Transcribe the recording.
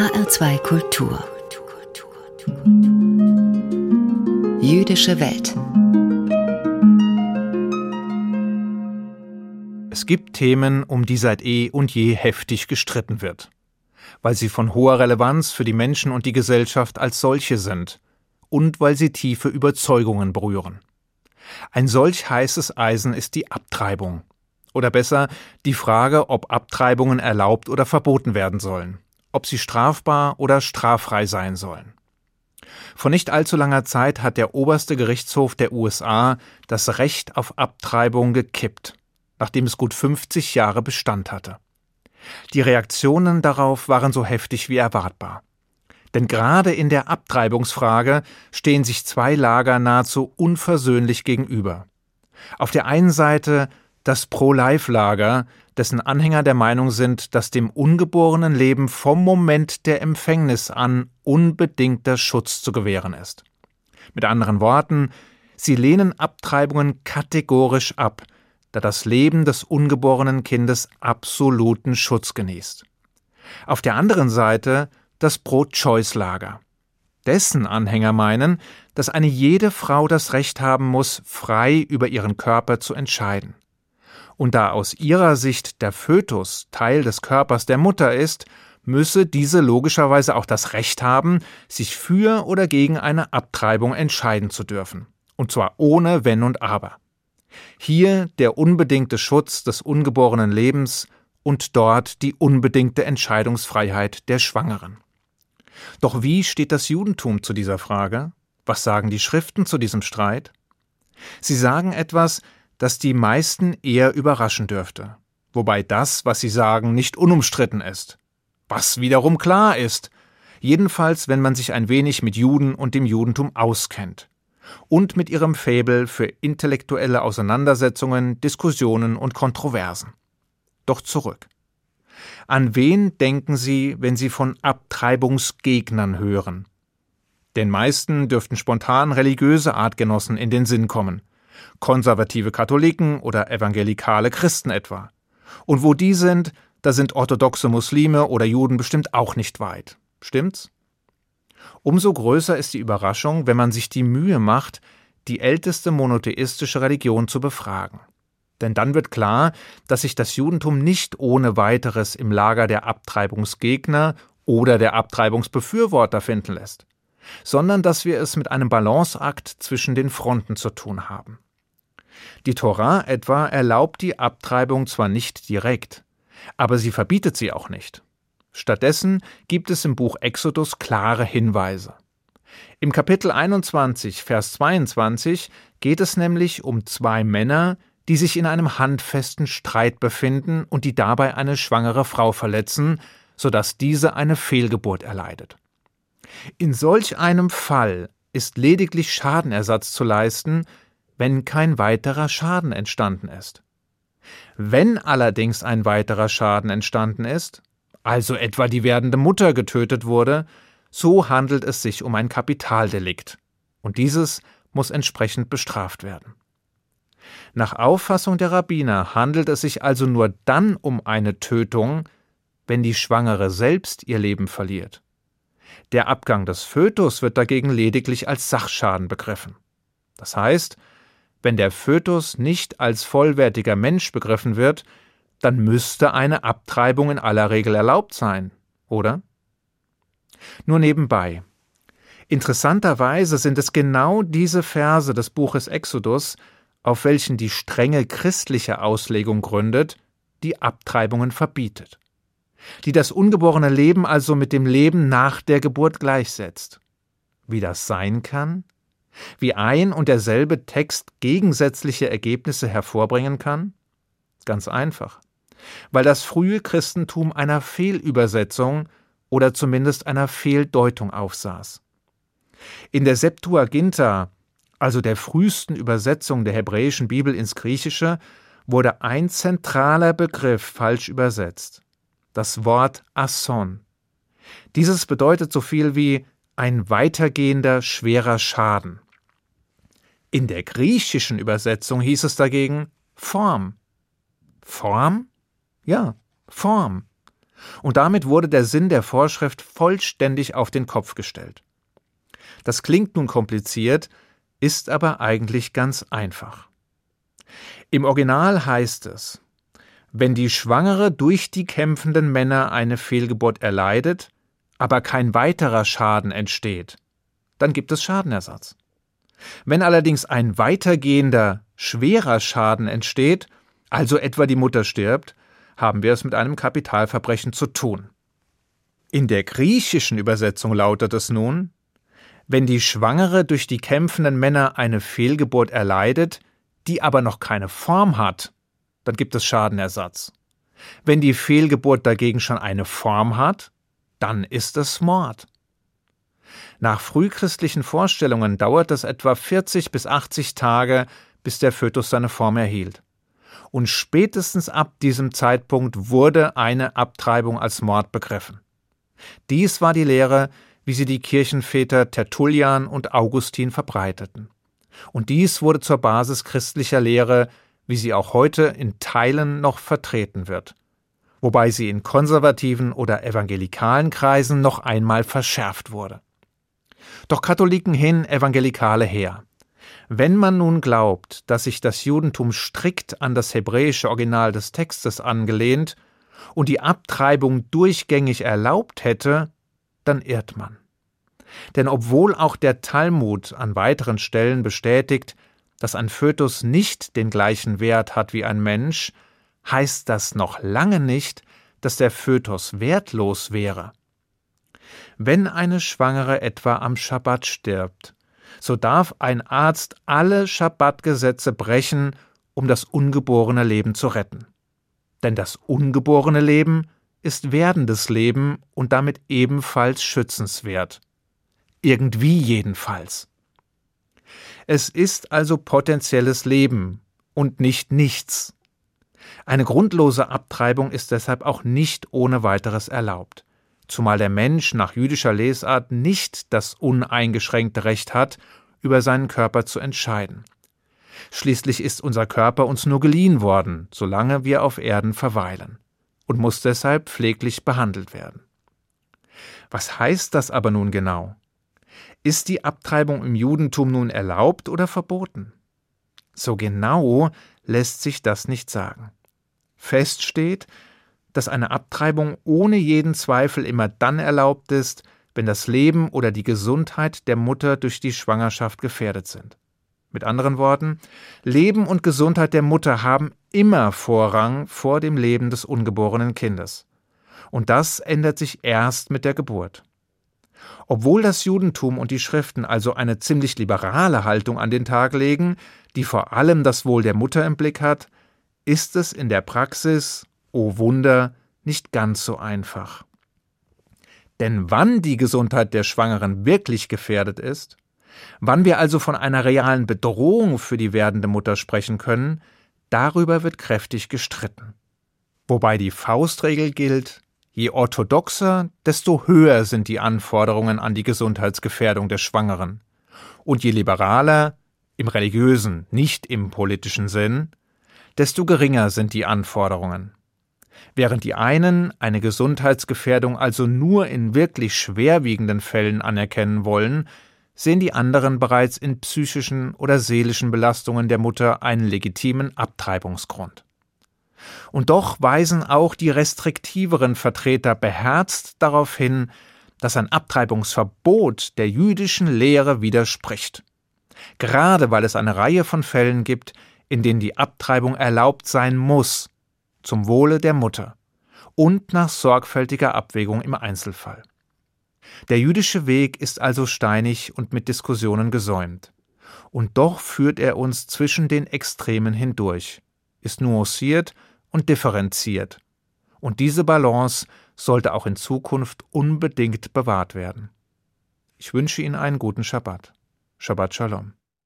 HR2 Kultur Jüdische Welt Es gibt Themen, um die seit eh und je heftig gestritten wird, weil sie von hoher Relevanz für die Menschen und die Gesellschaft als solche sind und weil sie tiefe Überzeugungen berühren. Ein solch heißes Eisen ist die Abtreibung. Oder besser die Frage, ob Abtreibungen erlaubt oder verboten werden sollen, ob sie strafbar oder straffrei sein sollen. Vor nicht allzu langer Zeit hat der oberste Gerichtshof der USA das Recht auf Abtreibung gekippt, nachdem es gut 50 Jahre Bestand hatte. Die Reaktionen darauf waren so heftig wie erwartbar. Denn gerade in der Abtreibungsfrage stehen sich zwei Lager nahezu unversöhnlich gegenüber. Auf der einen Seite das Pro-Life-Lager, dessen Anhänger der Meinung sind, dass dem ungeborenen Leben vom Moment der Empfängnis an unbedingter Schutz zu gewähren ist. Mit anderen Worten, sie lehnen Abtreibungen kategorisch ab, da das Leben des ungeborenen Kindes absoluten Schutz genießt. Auf der anderen Seite das Pro-Choice-Lager. Dessen Anhänger meinen, dass eine jede Frau das Recht haben muss, frei über ihren Körper zu entscheiden. Und da aus ihrer Sicht der Fötus Teil des Körpers der Mutter ist, müsse diese logischerweise auch das Recht haben, sich für oder gegen eine Abtreibung entscheiden zu dürfen. Und zwar ohne Wenn und Aber. Hier der unbedingte Schutz des ungeborenen Lebens und dort die unbedingte Entscheidungsfreiheit der Schwangeren. Doch wie steht das Judentum zu dieser Frage? Was sagen die Schriften zu diesem Streit? Sie sagen etwas, das die meisten eher überraschen dürfte, wobei das, was sie sagen, nicht unumstritten ist. Was wiederum klar ist, jedenfalls wenn man sich ein wenig mit Juden und dem Judentum auskennt und mit ihrem Faible für intellektuelle Auseinandersetzungen, Diskussionen und Kontroversen. Doch zurück. An wen denken Sie, wenn Sie von Abtreibungsgegnern hören? Den meisten dürften spontan religiöse Artgenossen in den Sinn kommen. Konservative Katholiken oder evangelikale Christen etwa. Und wo die sind, da sind orthodoxe Muslime oder Juden bestimmt auch nicht weit. Stimmt's? Umso größer ist die Überraschung, wenn man sich die Mühe macht, die älteste monotheistische Religion zu befragen. Denn dann wird klar, dass sich das Judentum nicht ohne weiteres im Lager der Abtreibungsgegner oder der Abtreibungsbefürworter finden lässt, sondern dass wir es mit einem Balanceakt zwischen den Fronten zu tun haben. Die Torah etwa erlaubt die Abtreibung zwar nicht direkt, aber sie verbietet sie auch nicht. Stattdessen gibt es im Buch Exodus klare Hinweise. Im Kapitel 21, Vers 22 geht es nämlich um zwei Männer, die sich in einem handfesten Streit befinden und die dabei eine schwangere Frau verletzen, sodass diese eine Fehlgeburt erleidet. In solch einem Fall ist lediglich Schadenersatz zu leisten, wenn kein weiterer Schaden entstanden ist. Wenn allerdings ein weiterer Schaden entstanden ist, also etwa die werdende Mutter getötet wurde, so handelt es sich um ein Kapitaldelikt, und dieses muss entsprechend bestraft werden. Nach Auffassung der Rabbiner handelt es sich also nur dann um eine Tötung, wenn die Schwangere selbst ihr Leben verliert. Der Abgang des Fötus wird dagegen lediglich als Sachschaden begriffen. Das heißt, wenn der Fötus nicht als vollwertiger Mensch begriffen wird, dann müsste eine Abtreibung in aller Regel erlaubt sein, oder? Nur nebenbei. Interessanterweise sind es genau diese Verse des Buches Exodus, auf welchen die strenge christliche Auslegung gründet, die Abtreibungen verbietet, die das ungeborene Leben also mit dem Leben nach der Geburt gleichsetzt. Wie das sein kann? Wie ein und derselbe Text gegensätzliche Ergebnisse hervorbringen kann? Ganz einfach. Weil das frühe Christentum einer Fehlübersetzung oder zumindest einer Fehldeutung aufsaß. In der Septuaginta also der frühesten Übersetzung der hebräischen Bibel ins Griechische, wurde ein zentraler Begriff falsch übersetzt. Das Wort Asson. Dieses bedeutet so viel wie ein weitergehender schwerer Schaden. In der griechischen Übersetzung hieß es dagegen Form. Form? Ja, Form. Und damit wurde der Sinn der Vorschrift vollständig auf den Kopf gestellt. Das klingt nun kompliziert, ist aber eigentlich ganz einfach. Im Original heißt es, wenn die Schwangere durch die kämpfenden Männer eine Fehlgeburt erleidet, aber kein weiterer Schaden entsteht, dann gibt es Schadenersatz. Wenn allerdings ein weitergehender, schwerer Schaden entsteht, also etwa die Mutter stirbt, haben wir es mit einem Kapitalverbrechen zu tun. In der griechischen Übersetzung lautet es nun Wenn die Schwangere durch die kämpfenden Männer eine Fehlgeburt erleidet, die aber noch keine Form hat, dann gibt es Schadenersatz. Wenn die Fehlgeburt dagegen schon eine Form hat, dann ist es Mord. Nach frühchristlichen Vorstellungen dauert es etwa 40 bis 80 Tage, bis der Fötus seine Form erhielt. Und spätestens ab diesem Zeitpunkt wurde eine Abtreibung als Mord begriffen. Dies war die Lehre, wie sie die Kirchenväter Tertullian und Augustin verbreiteten. Und dies wurde zur Basis christlicher Lehre, wie sie auch heute in Teilen noch vertreten wird, wobei sie in konservativen oder evangelikalen Kreisen noch einmal verschärft wurde. Doch Katholiken hin, Evangelikale her. Wenn man nun glaubt, dass sich das Judentum strikt an das hebräische Original des Textes angelehnt und die Abtreibung durchgängig erlaubt hätte, dann irrt man. Denn obwohl auch der Talmud an weiteren Stellen bestätigt, dass ein Fötus nicht den gleichen Wert hat wie ein Mensch, heißt das noch lange nicht, dass der Fötus wertlos wäre. Wenn eine Schwangere etwa am Schabbat stirbt, so darf ein Arzt alle Schabbatgesetze brechen, um das ungeborene Leben zu retten. Denn das ungeborene Leben ist werdendes Leben und damit ebenfalls schützenswert. Irgendwie jedenfalls. Es ist also potenzielles Leben und nicht nichts. Eine grundlose Abtreibung ist deshalb auch nicht ohne weiteres erlaubt, zumal der Mensch nach jüdischer Lesart nicht das uneingeschränkte Recht hat, über seinen Körper zu entscheiden. Schließlich ist unser Körper uns nur geliehen worden, solange wir auf Erden verweilen, und muss deshalb pfleglich behandelt werden. Was heißt das aber nun genau? Ist die Abtreibung im Judentum nun erlaubt oder verboten? So genau lässt sich das nicht sagen. Fest steht, dass eine Abtreibung ohne jeden Zweifel immer dann erlaubt ist, wenn das Leben oder die Gesundheit der Mutter durch die Schwangerschaft gefährdet sind. Mit anderen Worten, Leben und Gesundheit der Mutter haben immer Vorrang vor dem Leben des ungeborenen Kindes. Und das ändert sich erst mit der Geburt. Obwohl das Judentum und die Schriften also eine ziemlich liberale Haltung an den Tag legen, die vor allem das Wohl der Mutter im Blick hat, ist es in der Praxis, o oh Wunder, nicht ganz so einfach. Denn wann die Gesundheit der Schwangeren wirklich gefährdet ist, wann wir also von einer realen Bedrohung für die werdende Mutter sprechen können, darüber wird kräftig gestritten. Wobei die Faustregel gilt, Je orthodoxer, desto höher sind die Anforderungen an die Gesundheitsgefährdung der Schwangeren. Und je liberaler, im religiösen, nicht im politischen Sinn, desto geringer sind die Anforderungen. Während die einen eine Gesundheitsgefährdung also nur in wirklich schwerwiegenden Fällen anerkennen wollen, sehen die anderen bereits in psychischen oder seelischen Belastungen der Mutter einen legitimen Abtreibungsgrund. Und doch weisen auch die restriktiveren Vertreter beherzt darauf hin, dass ein Abtreibungsverbot der jüdischen Lehre widerspricht. Gerade weil es eine Reihe von Fällen gibt, in denen die Abtreibung erlaubt sein muss, zum Wohle der Mutter und nach sorgfältiger Abwägung im Einzelfall. Der jüdische Weg ist also steinig und mit Diskussionen gesäumt. Und doch führt er uns zwischen den Extremen hindurch, ist nuanciert und differenziert. Und diese Balance sollte auch in Zukunft unbedingt bewahrt werden. Ich wünsche Ihnen einen guten Schabbat. Shabbat Shalom.